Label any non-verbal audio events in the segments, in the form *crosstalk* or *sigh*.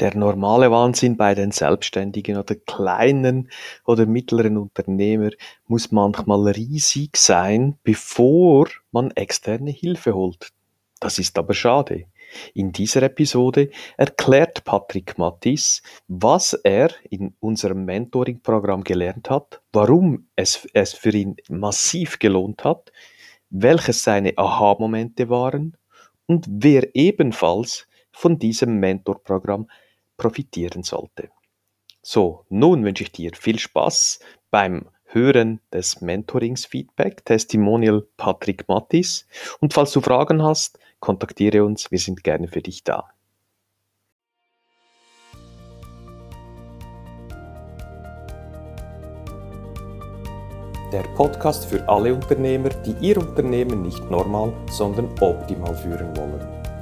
Der normale Wahnsinn bei den Selbstständigen oder kleinen oder mittleren Unternehmer muss manchmal riesig sein, bevor man externe Hilfe holt. Das ist aber schade. In dieser Episode erklärt Patrick Mattis, was er in unserem Mentoring-Programm gelernt hat, warum es es für ihn massiv gelohnt hat, welches seine Aha-Momente waren und wer ebenfalls von diesem Mentorprogramm profitieren sollte. So, nun wünsche ich dir viel Spaß beim Hören des Mentorings-Feedback, Testimonial Patrick Mattis. Und falls du Fragen hast, kontaktiere uns, wir sind gerne für dich da. Der Podcast für alle Unternehmer, die ihr Unternehmen nicht normal, sondern optimal führen wollen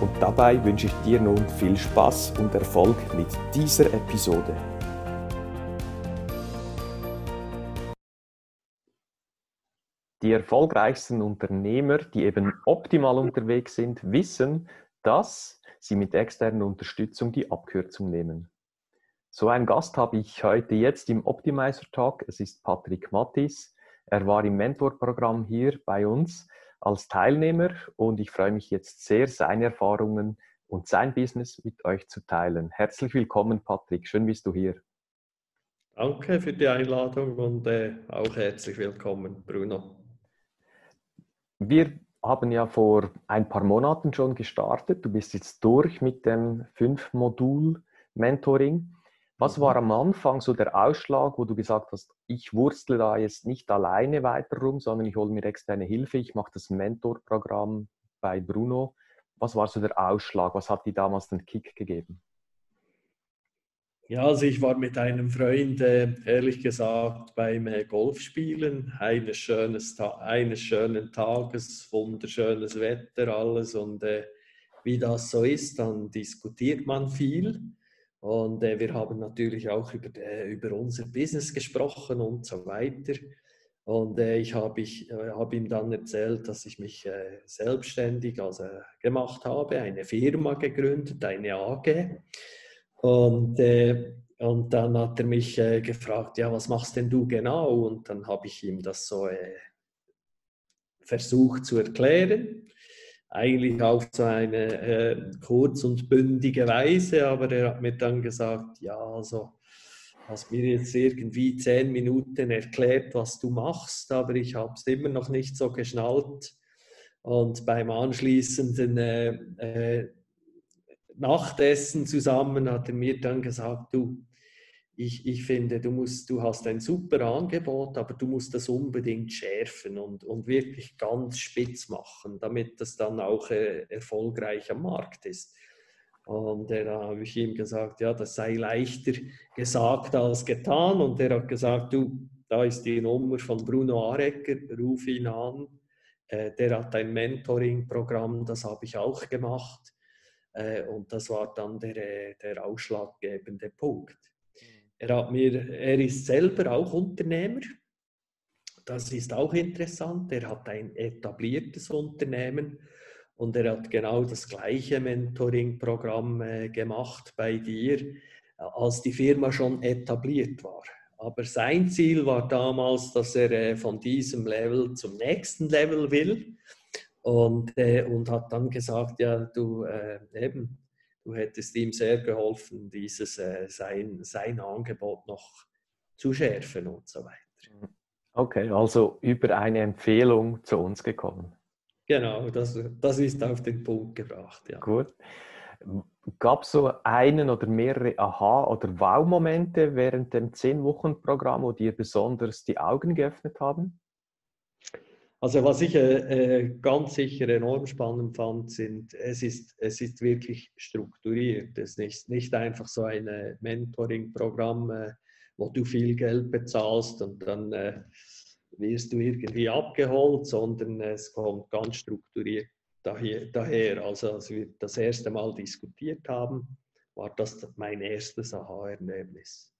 und dabei wünsche ich dir nun viel Spaß und Erfolg mit dieser Episode. Die erfolgreichsten Unternehmer, die eben optimal unterwegs sind, wissen, dass sie mit externer Unterstützung die Abkürzung nehmen. So einen Gast habe ich heute jetzt im Optimizer Talk. Es ist Patrick Mattis. Er war im Mentorprogramm hier bei uns als Teilnehmer und ich freue mich jetzt sehr, seine Erfahrungen und sein Business mit euch zu teilen. Herzlich willkommen, Patrick. Schön bist du hier. Danke für die Einladung und äh, auch herzlich willkommen, Bruno. Wir haben ja vor ein paar Monaten schon gestartet. Du bist jetzt durch mit dem Fünf-Modul-Mentoring. Was war am Anfang so der Ausschlag, wo du gesagt hast, ich wurstle da jetzt nicht alleine weiter rum, sondern ich hole mir externe Hilfe, ich mache das Mentorprogramm bei Bruno. Was war so der Ausschlag? Was hat dir damals den Kick gegeben? Ja, also ich war mit einem Freund, äh, ehrlich gesagt, beim äh, Golfspielen eines, schönes, eines schönen Tages, wunderschönes Wetter, alles und äh, wie das so ist, dann diskutiert man viel. Und äh, wir haben natürlich auch über, äh, über unser Business gesprochen und so weiter. Und äh, ich habe äh, hab ihm dann erzählt, dass ich mich äh, selbstständig also, gemacht habe, eine Firma gegründet, eine AG. Und, äh, und dann hat er mich gefragt, ja, was machst denn du genau? Und dann habe ich ihm das so versucht zu erklären eigentlich auf so eine äh, kurz und bündige Weise, aber er hat mir dann gesagt, ja, also hast mir jetzt irgendwie zehn Minuten erklärt, was du machst, aber ich habe es immer noch nicht so geschnallt. Und beim anschließenden äh, äh, Nachtessen zusammen hat er mir dann gesagt, du, ich, ich finde, du, musst, du hast ein super Angebot, aber du musst das unbedingt schärfen und, und wirklich ganz spitz machen, damit das dann auch äh, erfolgreich am Markt ist. Und da habe ich ihm gesagt, ja, das sei leichter gesagt als getan. Und er hat gesagt, du, da ist die Nummer von Bruno Arecker, ruf ihn an. Äh, der hat ein Mentoring-Programm, das habe ich auch gemacht. Äh, und das war dann der, äh, der ausschlaggebende Punkt. Er, hat mir, er ist selber auch Unternehmer. Das ist auch interessant. Er hat ein etabliertes Unternehmen und er hat genau das gleiche Mentoring-Programm äh, gemacht bei dir, äh, als die Firma schon etabliert war. Aber sein Ziel war damals, dass er äh, von diesem Level zum nächsten Level will und, und hat dann gesagt, ja, du eben, du hättest ihm sehr geholfen, dieses äh, sein, sein Angebot noch zu schärfen und so weiter. Okay, also über eine Empfehlung zu uns gekommen. Genau, das, das ist auf den Punkt gebracht. Ja. Gut. Gab es so einen oder mehrere Aha- oder Wow-Momente während dem 10-Wochen-Programm, wo dir besonders die Augen geöffnet haben? Also was ich äh, äh, ganz sicher enorm spannend fand, sind, es ist, es ist wirklich strukturiert. Es ist nicht, nicht einfach so ein äh, Mentoring-Programm, äh, wo du viel Geld bezahlst und dann äh, wirst du irgendwie abgeholt, sondern es kommt ganz strukturiert daher. daher. Also als wir das erste Mal diskutiert haben, war das mein erstes Aha-Erlebnis.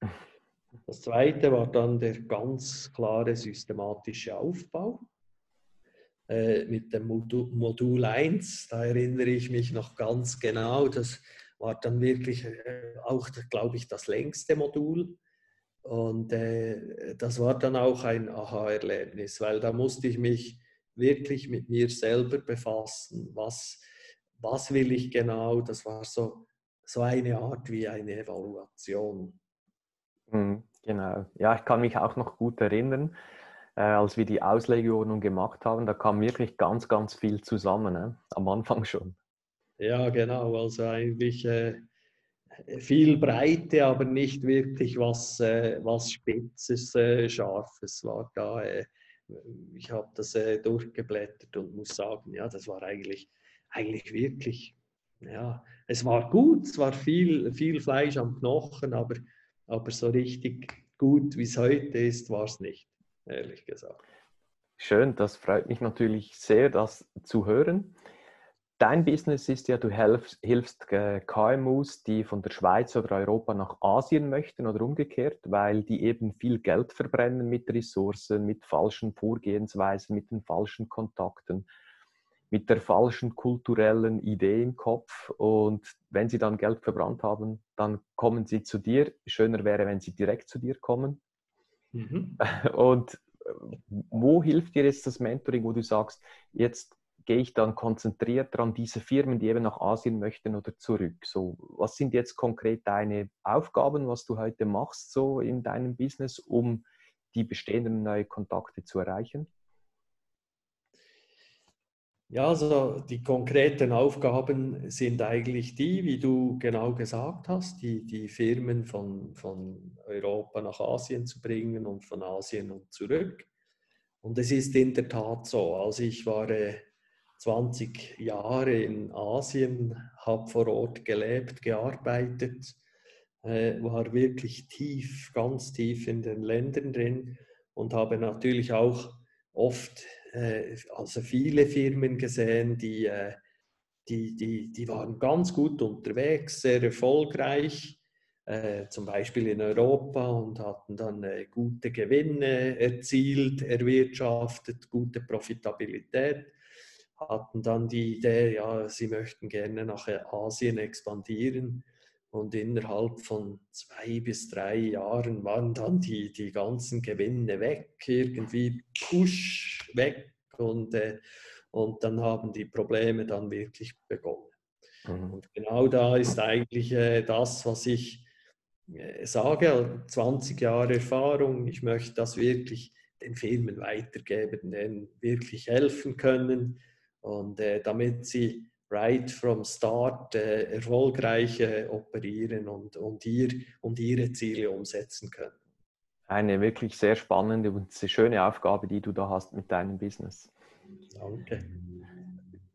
Das zweite war dann der ganz klare systematische Aufbau äh, mit dem Modul, Modul 1. Da erinnere ich mich noch ganz genau. Das war dann wirklich äh, auch, glaube ich, das längste Modul. Und äh, das war dann auch ein Aha-Erlebnis, weil da musste ich mich wirklich mit mir selber befassen. Was, was will ich genau? Das war so, so eine Art wie eine Evaluation. Mhm, genau. Ja, ich kann mich auch noch gut erinnern äh, als wir die Auslegeordnung gemacht haben, da kam wirklich ganz, ganz viel zusammen, ne? am Anfang schon. Ja, genau. Also eigentlich äh, viel Breite, aber nicht wirklich was, äh, was Spitzes, äh, Scharfes war da. Äh, ich habe das äh, durchgeblättert und muss sagen, ja, das war eigentlich, eigentlich wirklich, ja, es war gut, es war viel, viel Fleisch am Knochen, aber, aber so richtig gut, wie es heute ist, war es nicht ehrlich gesagt. Schön, das freut mich natürlich sehr, das zu hören. Dein Business ist ja, du hilfst, hilfst KMUs, die von der Schweiz oder Europa nach Asien möchten oder umgekehrt, weil die eben viel Geld verbrennen mit Ressourcen, mit falschen Vorgehensweisen, mit den falschen Kontakten, mit der falschen kulturellen Idee im Kopf. Und wenn sie dann Geld verbrannt haben, dann kommen sie zu dir. Schöner wäre, wenn sie direkt zu dir kommen. Mhm. *laughs* Und äh, wo hilft dir jetzt das Mentoring, wo du sagst, jetzt gehe ich dann konzentriert an diese Firmen, die eben nach Asien möchten oder zurück? So, was sind jetzt konkret deine Aufgaben, was du heute machst so in deinem Business, um die bestehenden neuen Kontakte zu erreichen? Ja, also die konkreten Aufgaben sind eigentlich die, wie du genau gesagt hast, die, die Firmen von, von Europa nach Asien zu bringen und von Asien und zurück. Und es ist in der Tat so. Also ich war 20 Jahre in Asien, habe vor Ort gelebt, gearbeitet, äh, war wirklich tief, ganz tief in den Ländern drin und habe natürlich auch oft äh, also viele Firmen gesehen, die, äh, die, die, die waren ganz gut unterwegs, sehr erfolgreich, äh, zum Beispiel in Europa und hatten dann gute Gewinne erzielt, erwirtschaftet, gute Profitabilität hatten dann die Idee, ja, sie möchten gerne nach Asien expandieren. Und innerhalb von zwei bis drei Jahren waren dann die, die ganzen Gewinne weg, irgendwie push weg. Und, äh, und dann haben die Probleme dann wirklich begonnen. Mhm. Und genau da ist eigentlich äh, das, was ich äh, sage, 20 Jahre Erfahrung. Ich möchte das wirklich den Firmen weitergeben, denen wirklich helfen können. Und äh, damit sie right from start äh, erfolgreich äh, operieren und, und, ihr, und ihre Ziele umsetzen können. Eine wirklich sehr spannende und sehr schöne Aufgabe, die du da hast mit deinem Business. Danke.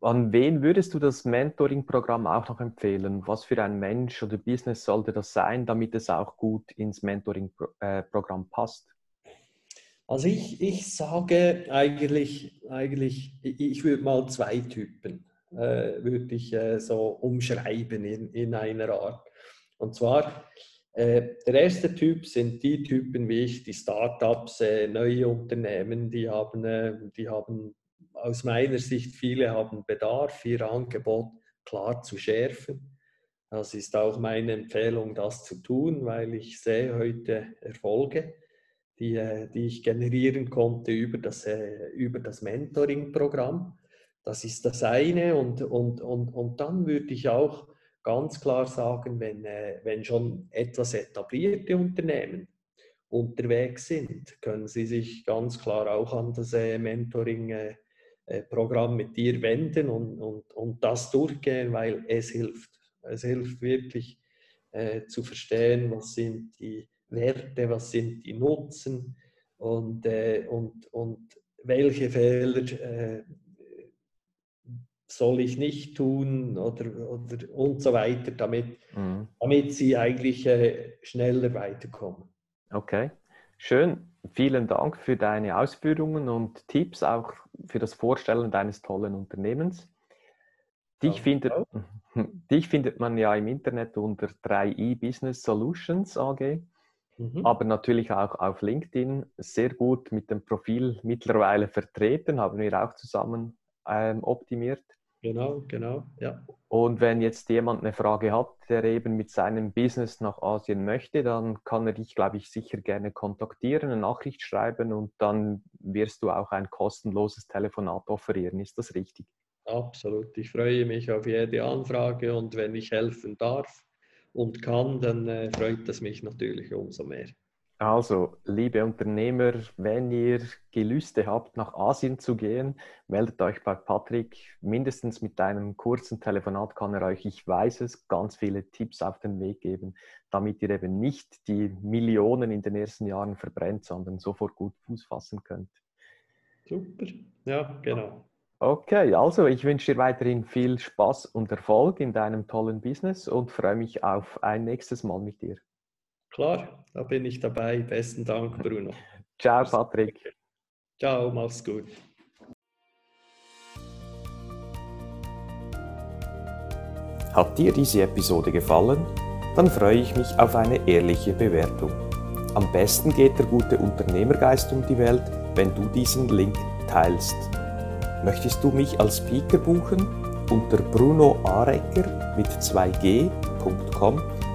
An wen würdest du das Mentoring-Programm auch noch empfehlen? Was für ein Mensch oder Business sollte das sein, damit es auch gut ins Mentoring-Programm äh, passt? Also ich, ich sage eigentlich, eigentlich, ich würde mal zwei Typen äh, würde ich äh, so umschreiben in, in einer Art. Und zwar, äh, der erste Typ sind die Typen wie ich, die Startups, äh, neue Unternehmen, die haben, äh, die haben aus meiner Sicht, viele haben Bedarf, ihr Angebot klar zu schärfen. Das ist auch meine Empfehlung, das zu tun, weil ich sehe heute Erfolge, die, äh, die ich generieren konnte über das, über das Mentoring-Programm. Das ist das eine. Und, und, und, und dann würde ich auch ganz klar sagen, wenn, äh, wenn schon etwas etablierte Unternehmen unterwegs sind, können sie sich ganz klar auch an das äh, Äh, mit dir wenden und, und, und das durchgehen, weil es hilft. Es hilft wirklich äh, zu verstehen, was sind die Werte, was sind die Nutzen und, äh, und, und welche Fehler äh, soll ich nicht tun oder, oder und so weiter, damit, mhm. damit sie eigentlich äh, schneller weiterkommen. Okay, schön. Vielen Dank für deine Ausführungen und Tipps, auch für das Vorstellen deines tollen Unternehmens. Dich, findet, *laughs* dich findet man ja im Internet unter 3i Business Solutions AG, mhm. aber natürlich auch auf LinkedIn. Sehr gut mit dem Profil mittlerweile vertreten, haben wir auch zusammen ähm, optimiert. Genau, genau, ja. Und wenn jetzt jemand eine Frage hat, der eben mit seinem Business nach Asien möchte, dann kann er dich, glaube ich, sicher gerne kontaktieren, eine Nachricht schreiben und dann wirst du auch ein kostenloses Telefonat offerieren. Ist das richtig? Absolut. Ich freue mich auf jede Anfrage und wenn ich helfen darf und kann, dann äh, freut es mich natürlich umso mehr. Also, liebe Unternehmer, wenn ihr Gelüste habt, nach Asien zu gehen, meldet euch bei Patrick. Mindestens mit einem kurzen Telefonat kann er euch, ich weiß es, ganz viele Tipps auf den Weg geben, damit ihr eben nicht die Millionen in den ersten Jahren verbrennt, sondern sofort gut Fuß fassen könnt. Super, ja, genau. Okay, also ich wünsche dir weiterhin viel Spaß und Erfolg in deinem tollen Business und freue mich auf ein nächstes Mal mit dir. Klar, da bin ich dabei. Besten Dank, Bruno. *laughs* Ciao, Patrick. Ciao, mach's gut. Hat dir diese Episode gefallen? Dann freue ich mich auf eine ehrliche Bewertung. Am besten geht der gute Unternehmergeist um die Welt, wenn du diesen Link teilst. Möchtest du mich als Speaker buchen? Unter brunoarecker mit 2g.com